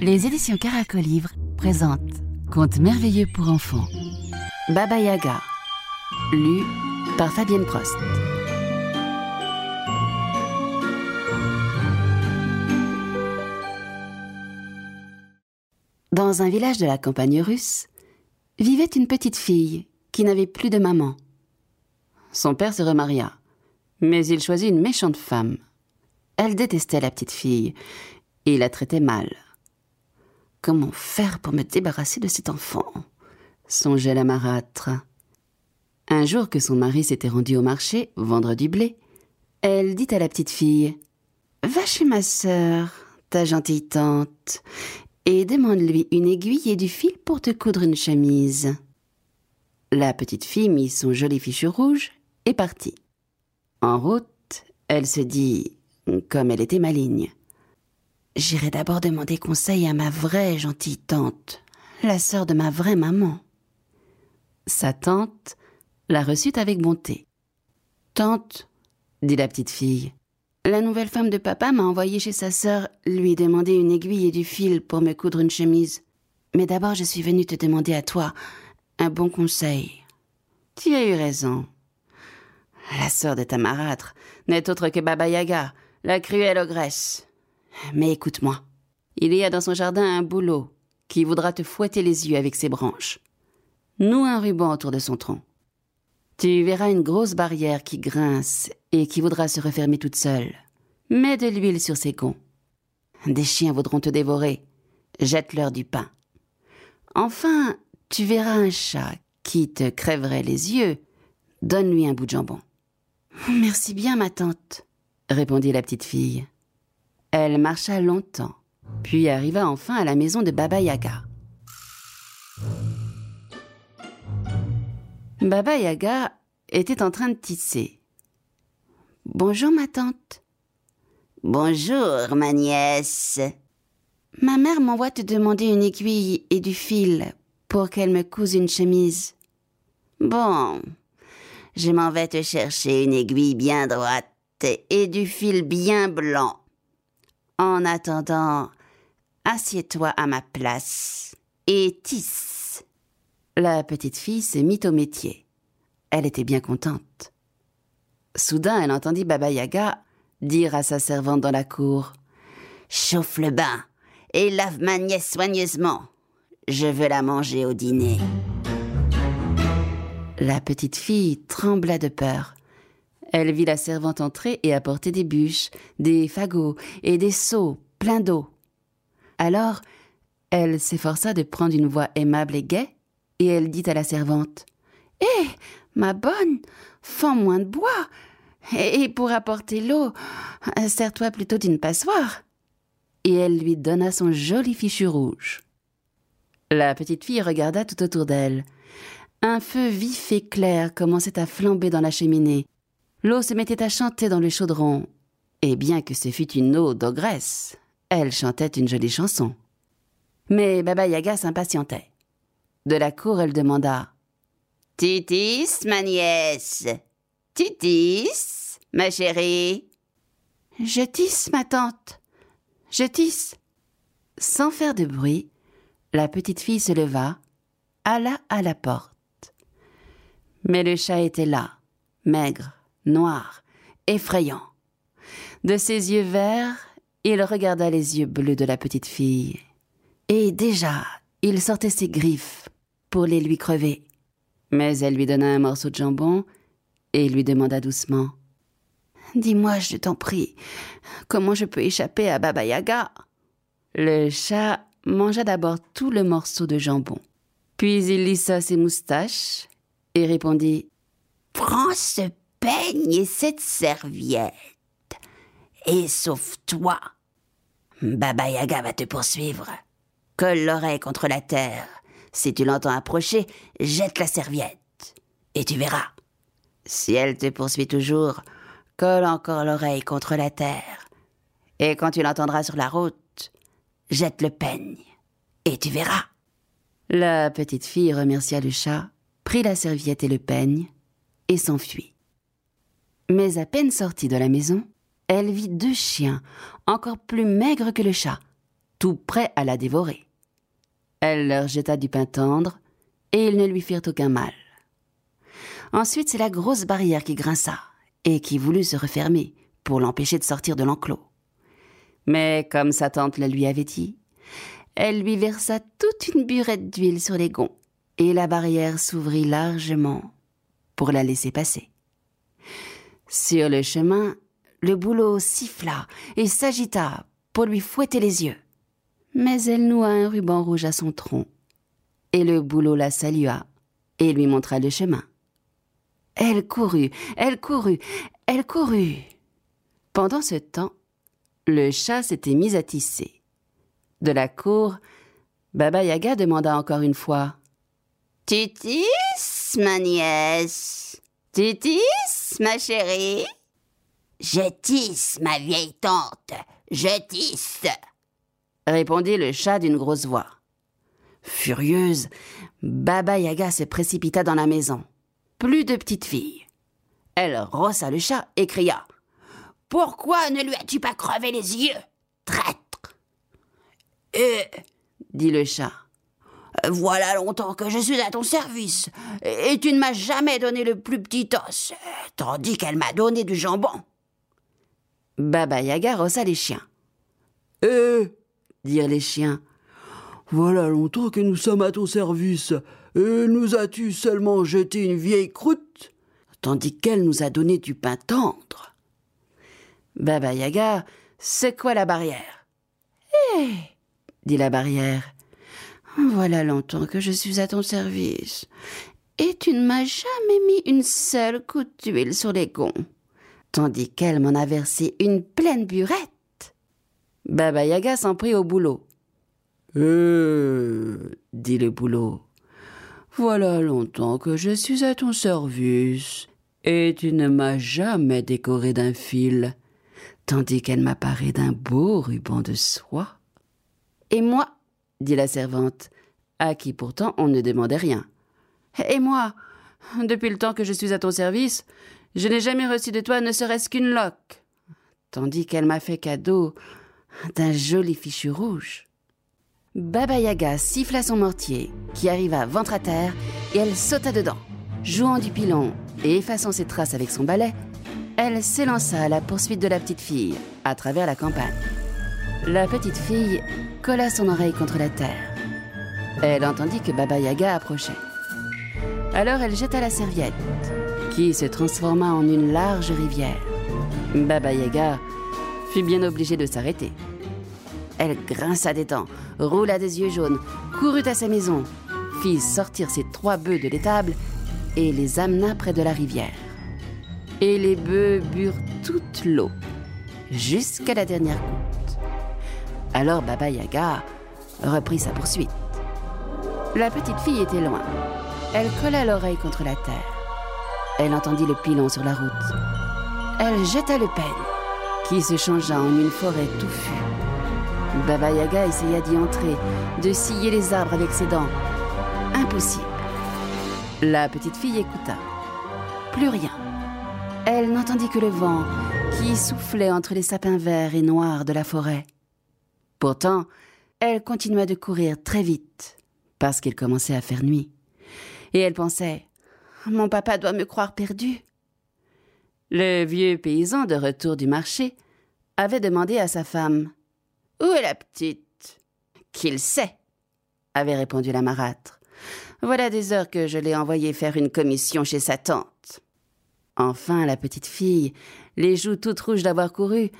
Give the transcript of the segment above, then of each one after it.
Les éditions Caracolivre présentent Contes merveilleux pour enfants. Baba Yaga, lu par Fabienne Prost. Dans un village de la campagne russe, vivait une petite fille qui n'avait plus de maman. Son père se remaria, mais il choisit une méchante femme. Elle détestait la petite fille et la traitait mal. Comment faire pour me débarrasser de cet enfant? songeait la marâtre. Un jour que son mari s'était rendu au marché vendre du blé, elle dit à la petite fille Va chez ma sœur, ta gentille tante, et demande-lui une aiguille et du fil pour te coudre une chemise. La petite fille mit son joli fichu rouge et partit. En route, elle se dit, comme elle était maligne, J'irai d'abord demander conseil à ma vraie gentille tante, la sœur de ma vraie maman. Sa tante la reçut avec bonté. Tante, dit la petite fille, la nouvelle femme de papa m'a envoyé chez sa sœur lui demander une aiguille et du fil pour me coudre une chemise. Mais d'abord je suis venue te demander à toi un bon conseil. Tu as eu raison. La sœur de ta marâtre n'est autre que Baba Yaga, la cruelle ogresse. Mais écoute-moi. Il y a dans son jardin un bouleau qui voudra te fouetter les yeux avec ses branches. Noue un ruban autour de son tronc. Tu verras une grosse barrière qui grince et qui voudra se refermer toute seule. Mets de l'huile sur ses gonds. Des chiens voudront te dévorer. Jette-leur du pain. Enfin, tu verras un chat qui te crèverait les yeux. Donne-lui un bout de jambon. Merci bien, ma tante, répondit la petite fille. Elle marcha longtemps, puis arriva enfin à la maison de Baba Yaga. Baba Yaga était en train de tisser. Bonjour, ma tante. Bonjour, ma nièce. Ma mère m'envoie te demander une aiguille et du fil pour qu'elle me couse une chemise. Bon, je m'en vais te chercher une aiguille bien droite et du fil bien blanc. En attendant, assieds-toi à ma place et tisse. La petite fille se mit au métier. Elle était bien contente. Soudain, elle entendit Baba Yaga dire à sa servante dans la cour Chauffe le bain et lave ma nièce soigneusement. Je veux la manger au dîner. La petite fille trembla de peur. Elle vit la servante entrer et apporter des bûches, des fagots et des seaux pleins d'eau. Alors, elle s'efforça de prendre une voix aimable et gaie, et elle dit à la servante Hé, ma bonne, fends moins de bois, et pour apporter l'eau, sers-toi plutôt d'une passoire. Et elle lui donna son joli fichu rouge. La petite fille regarda tout autour d'elle. Un feu vif et clair commençait à flamber dans la cheminée. L'eau se mettait à chanter dans le chaudron. Et bien que ce fût une eau d'ogresse, elle chantait une jolie chanson. Mais Baba Yaga s'impatientait. De la cour, elle demanda Titis, ma nièce Titis, ma chérie Je tisse, ma tante. Je tisse. Sans faire de bruit, la petite fille se leva, alla à la porte. Mais le chat était là, maigre, noir, effrayant. De ses yeux verts, il regarda les yeux bleus de la petite fille. Et déjà, il sortait ses griffes pour les lui crever. Mais elle lui donna un morceau de jambon et lui demanda doucement Dis-moi, je t'en prie, comment je peux échapper à Baba Yaga? Le chat mangea d'abord tout le morceau de jambon. Puis il lissa ses moustaches et répondit Prends ce peigne et cette serviette et sauve-toi. Baba Yaga va te poursuivre. Colle l'oreille contre la terre. Si tu l'entends approcher, jette la serviette. Et tu verras. Si elle te poursuit toujours, colle encore l'oreille contre la terre. Et quand tu l'entendras sur la route, jette le peigne. Et tu verras. La petite fille remercia le chat prit la serviette et le peigne, et s'enfuit. Mais à peine sortie de la maison, elle vit deux chiens, encore plus maigres que le chat, tout prêts à la dévorer. Elle leur jeta du pain tendre, et ils ne lui firent aucun mal. Ensuite, c'est la grosse barrière qui grinça, et qui voulut se refermer, pour l'empêcher de sortir de l'enclos. Mais comme sa tante le lui avait dit, elle lui versa toute une burette d'huile sur les gonds, et la barrière s'ouvrit largement pour la laisser passer. Sur le chemin, le bouleau siffla et s'agita pour lui fouetter les yeux. Mais elle noua un ruban rouge à son tronc, et le bouleau la salua et lui montra le chemin. Elle courut, elle courut, elle courut. Pendant ce temps, le chat s'était mis à tisser. De la cour, Baba Yaga demanda encore une fois Tu tisses, ma nièce? Tu tisses, ma chérie Je tisse, ma vieille tante, je tisse répondit le chat d'une grosse voix. Furieuse, Baba Yaga se précipita dans la maison. Plus de petite fille. Elle rossa le chat et cria pourquoi ne lui as-tu pas crevé les yeux Traître? Euh, dit le chat. Voilà longtemps que je suis à ton service, et tu ne m'as jamais donné le plus petit os, tandis qu'elle m'a donné du jambon. Baba Yaga rossa les chiens. Eh dirent les chiens. Voilà longtemps que nous sommes à ton service, et nous as-tu seulement jeté une vieille croûte, tandis qu'elle nous a donné du pain tendre? Baba Yaga secoua la barrière. Hé dit la barrière. Voilà longtemps que je suis à ton service. Et tu ne m'as jamais mis une seule goutte d'huile sur les gonds, tandis qu'elle m'en a versé une pleine burette. Baba Yaga s'en prit au boulot. Euh, dit le boulot. Voilà longtemps que je suis à ton service, et tu ne m'as jamais décoré d'un fil tandis qu'elle m'apparaît d'un beau ruban de soie. Et moi, dit la servante, à qui pourtant on ne demandait rien. Et moi, depuis le temps que je suis à ton service, je n'ai jamais reçu de toi ne serait-ce qu'une loque, tandis qu'elle m'a fait cadeau d'un joli fichu rouge. Baba Yaga siffla son mortier, qui arriva ventre à terre, et elle sauta dedans. Jouant du pilon et effaçant ses traces avec son balai, elle s'élança à la poursuite de la petite fille, à travers la campagne. La petite fille colla son oreille contre la terre. Elle entendit que Baba Yaga approchait. Alors elle jeta la serviette, qui se transforma en une large rivière. Baba Yaga fut bien obligée de s'arrêter. Elle grinça des dents, roula des yeux jaunes, courut à sa maison, fit sortir ses trois bœufs de l'étable et les amena près de la rivière et les bœufs burent toute l'eau, jusqu'à la dernière goutte. Alors Baba Yaga reprit sa poursuite. La petite fille était loin. Elle colla l'oreille contre la terre. Elle entendit le pilon sur la route. Elle jeta le peigne, qui se changea en une forêt touffue. Baba Yaga essaya d'y entrer, de scier les arbres avec ses dents. Impossible. La petite fille écouta. Plus rien. Elle n'entendit que le vent qui soufflait entre les sapins verts et noirs de la forêt. Pourtant, elle continua de courir très vite, parce qu'il commençait à faire nuit. Et elle pensait Mon papa doit me croire perdue. Le vieux paysan de retour du marché avait demandé à sa femme Où est la petite? Qu'il sait avait répondu la marâtre. Voilà des heures que je l'ai envoyé faire une commission chez sa tante. Enfin, la petite fille, les joues toutes rouges d'avoir couru,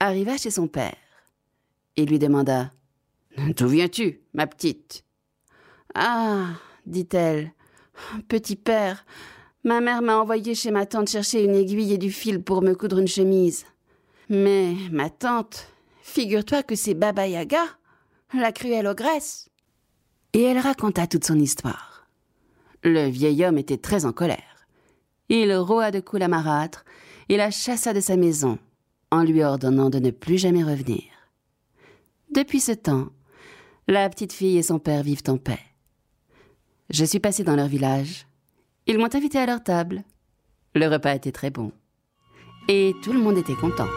arriva chez son père et lui demanda D'où viens-tu, ma petite? Ah, dit-elle, petit père, ma mère m'a envoyé chez ma tante chercher une aiguille et du fil pour me coudre une chemise. Mais ma tante, figure-toi que c'est Baba Yaga, la cruelle ogresse. Et elle raconta toute son histoire. Le vieil homme était très en colère. Il roua de coups la marâtre et la chassa de sa maison, en lui ordonnant de ne plus jamais revenir. Depuis ce temps, la petite fille et son père vivent en paix. Je suis passé dans leur village. Ils m'ont invité à leur table. Le repas était très bon. Et tout le monde était content.